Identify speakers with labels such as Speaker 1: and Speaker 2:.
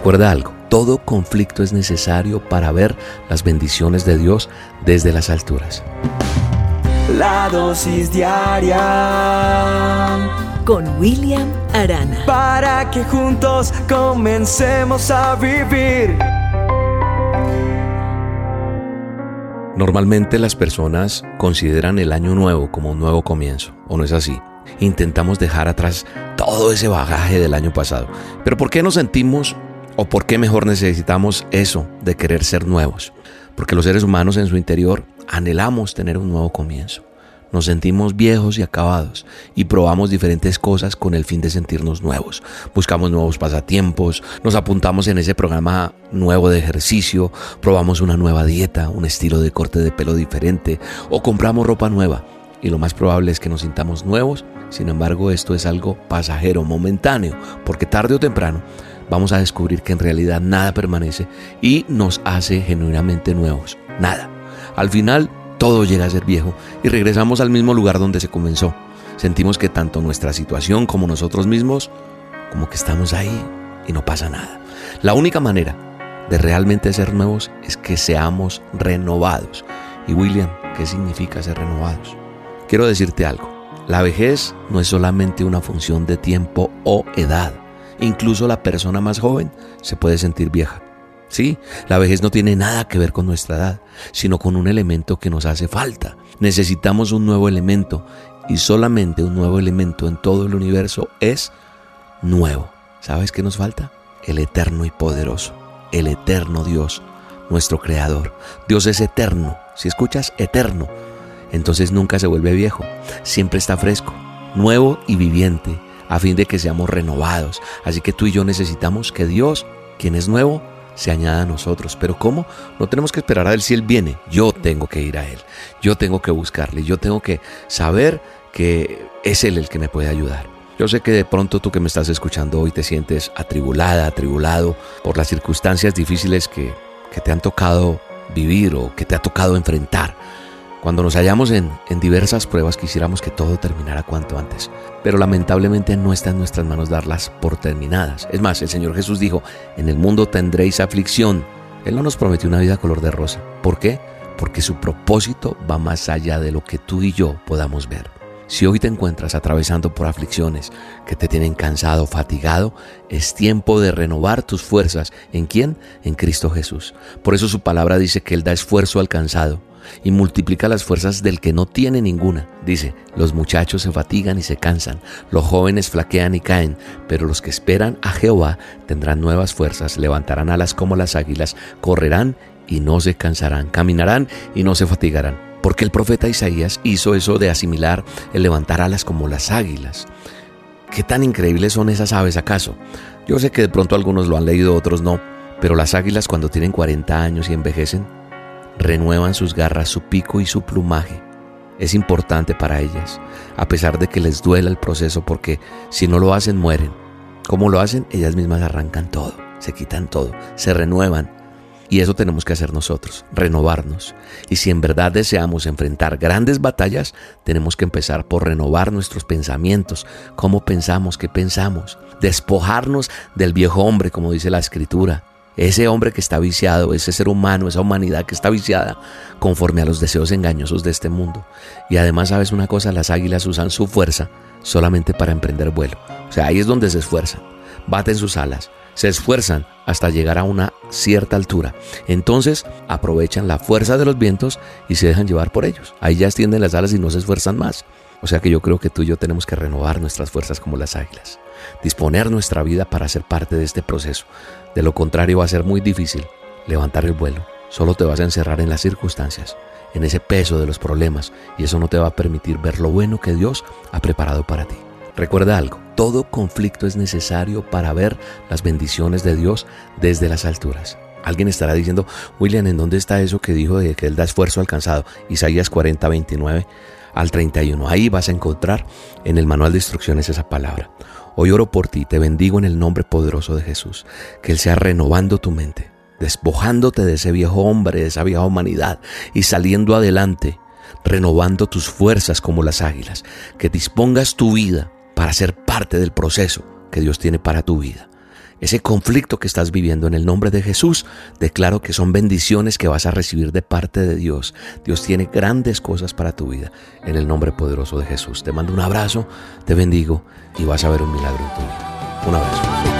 Speaker 1: Recuerda algo, todo conflicto es necesario para ver las bendiciones de Dios desde las alturas.
Speaker 2: La dosis diaria
Speaker 3: con William Arana.
Speaker 2: Para que juntos comencemos a vivir.
Speaker 1: Normalmente las personas consideran el año nuevo como un nuevo comienzo, ¿o no es así? Intentamos dejar atrás todo ese bagaje del año pasado. Pero ¿por qué nos sentimos o por qué mejor necesitamos eso de querer ser nuevos? Porque los seres humanos en su interior anhelamos tener un nuevo comienzo. Nos sentimos viejos y acabados y probamos diferentes cosas con el fin de sentirnos nuevos. Buscamos nuevos pasatiempos, nos apuntamos en ese programa nuevo de ejercicio, probamos una nueva dieta, un estilo de corte de pelo diferente o compramos ropa nueva. Y lo más probable es que nos sintamos nuevos, sin embargo esto es algo pasajero, momentáneo, porque tarde o temprano vamos a descubrir que en realidad nada permanece y nos hace genuinamente nuevos. Nada. Al final todo llega a ser viejo y regresamos al mismo lugar donde se comenzó. Sentimos que tanto nuestra situación como nosotros mismos, como que estamos ahí y no pasa nada. La única manera de realmente ser nuevos es que seamos renovados. Y William, ¿qué significa ser renovados? Quiero decirte algo. La vejez no es solamente una función de tiempo o edad. Incluso la persona más joven se puede sentir vieja. Sí, la vejez no tiene nada que ver con nuestra edad, sino con un elemento que nos hace falta. Necesitamos un nuevo elemento y solamente un nuevo elemento en todo el universo es nuevo. ¿Sabes qué nos falta? El eterno y poderoso, el eterno Dios, nuestro creador. Dios es eterno. Si escuchas eterno, entonces nunca se vuelve viejo, siempre está fresco, nuevo y viviente, a fin de que seamos renovados. Así que tú y yo necesitamos que Dios, quien es nuevo, se añada a nosotros. Pero ¿cómo? No tenemos que esperar a Él si Él viene. Yo tengo que ir a Él. Yo tengo que buscarle. Yo tengo que saber que es Él el que me puede ayudar. Yo sé que de pronto tú que me estás escuchando hoy te sientes atribulada, atribulado por las circunstancias difíciles que, que te han tocado vivir o que te ha tocado enfrentar. Cuando nos hallamos en, en, diversas pruebas quisiéramos que todo terminara cuanto antes, pero lamentablemente no está en nuestras manos darlas por terminadas. Es más, el Señor Jesús dijo, en el mundo tendréis aflicción. Él no nos prometió una vida color de rosa. ¿Por qué? Porque su propósito va más allá de lo que tú y yo podamos ver. Si hoy te encuentras atravesando por aflicciones que te tienen cansado, fatigado, es tiempo de renovar tus fuerzas. ¿En quién? En Cristo Jesús. Por eso su palabra dice que Él da esfuerzo al cansado y multiplica las fuerzas del que no tiene ninguna. Dice, los muchachos se fatigan y se cansan, los jóvenes flaquean y caen, pero los que esperan a Jehová tendrán nuevas fuerzas, levantarán alas como las águilas, correrán y no se cansarán, caminarán y no se fatigarán. Porque el profeta Isaías hizo eso de asimilar el levantar alas como las águilas. ¿Qué tan increíbles son esas aves acaso? Yo sé que de pronto algunos lo han leído, otros no, pero las águilas cuando tienen 40 años y envejecen, renuevan sus garras, su pico y su plumaje. Es importante para ellas, a pesar de que les duela el proceso, porque si no lo hacen, mueren. ¿Cómo lo hacen? Ellas mismas arrancan todo, se quitan todo, se renuevan. Y eso tenemos que hacer nosotros, renovarnos. Y si en verdad deseamos enfrentar grandes batallas, tenemos que empezar por renovar nuestros pensamientos, cómo pensamos, qué pensamos, despojarnos del viejo hombre, como dice la escritura, ese hombre que está viciado, ese ser humano, esa humanidad que está viciada conforme a los deseos engañosos de este mundo. Y además, sabes una cosa, las águilas usan su fuerza solamente para emprender vuelo. O sea, ahí es donde se esfuerzan, baten sus alas, se esfuerzan hasta llegar a una cierta altura. Entonces aprovechan la fuerza de los vientos y se dejan llevar por ellos. Ahí ya extienden las alas y no se esfuerzan más. O sea que yo creo que tú y yo tenemos que renovar nuestras fuerzas como las águilas, disponer nuestra vida para ser parte de este proceso. De lo contrario va a ser muy difícil levantar el vuelo. Solo te vas a encerrar en las circunstancias, en ese peso de los problemas, y eso no te va a permitir ver lo bueno que Dios ha preparado para ti. Recuerda algo, todo conflicto es necesario para ver las bendiciones de Dios desde las alturas. Alguien estará diciendo, William, ¿en dónde está eso que dijo de que Él da esfuerzo alcanzado? Isaías 40, 29 al 31. Ahí vas a encontrar en el manual de instrucciones esa palabra. Hoy oro por ti, te bendigo en el nombre poderoso de Jesús, que Él sea renovando tu mente, despojándote de ese viejo hombre, de esa vieja humanidad y saliendo adelante, renovando tus fuerzas como las águilas, que dispongas tu vida para ser parte del proceso que Dios tiene para tu vida
Speaker 4: ese conflicto que estás viviendo en el nombre de Jesús, declaro que son bendiciones que vas a recibir de parte de Dios. Dios tiene grandes cosas para tu vida en el nombre poderoso de Jesús. Te mando un abrazo, te bendigo y vas a ver un milagro en tu vida. Un abrazo.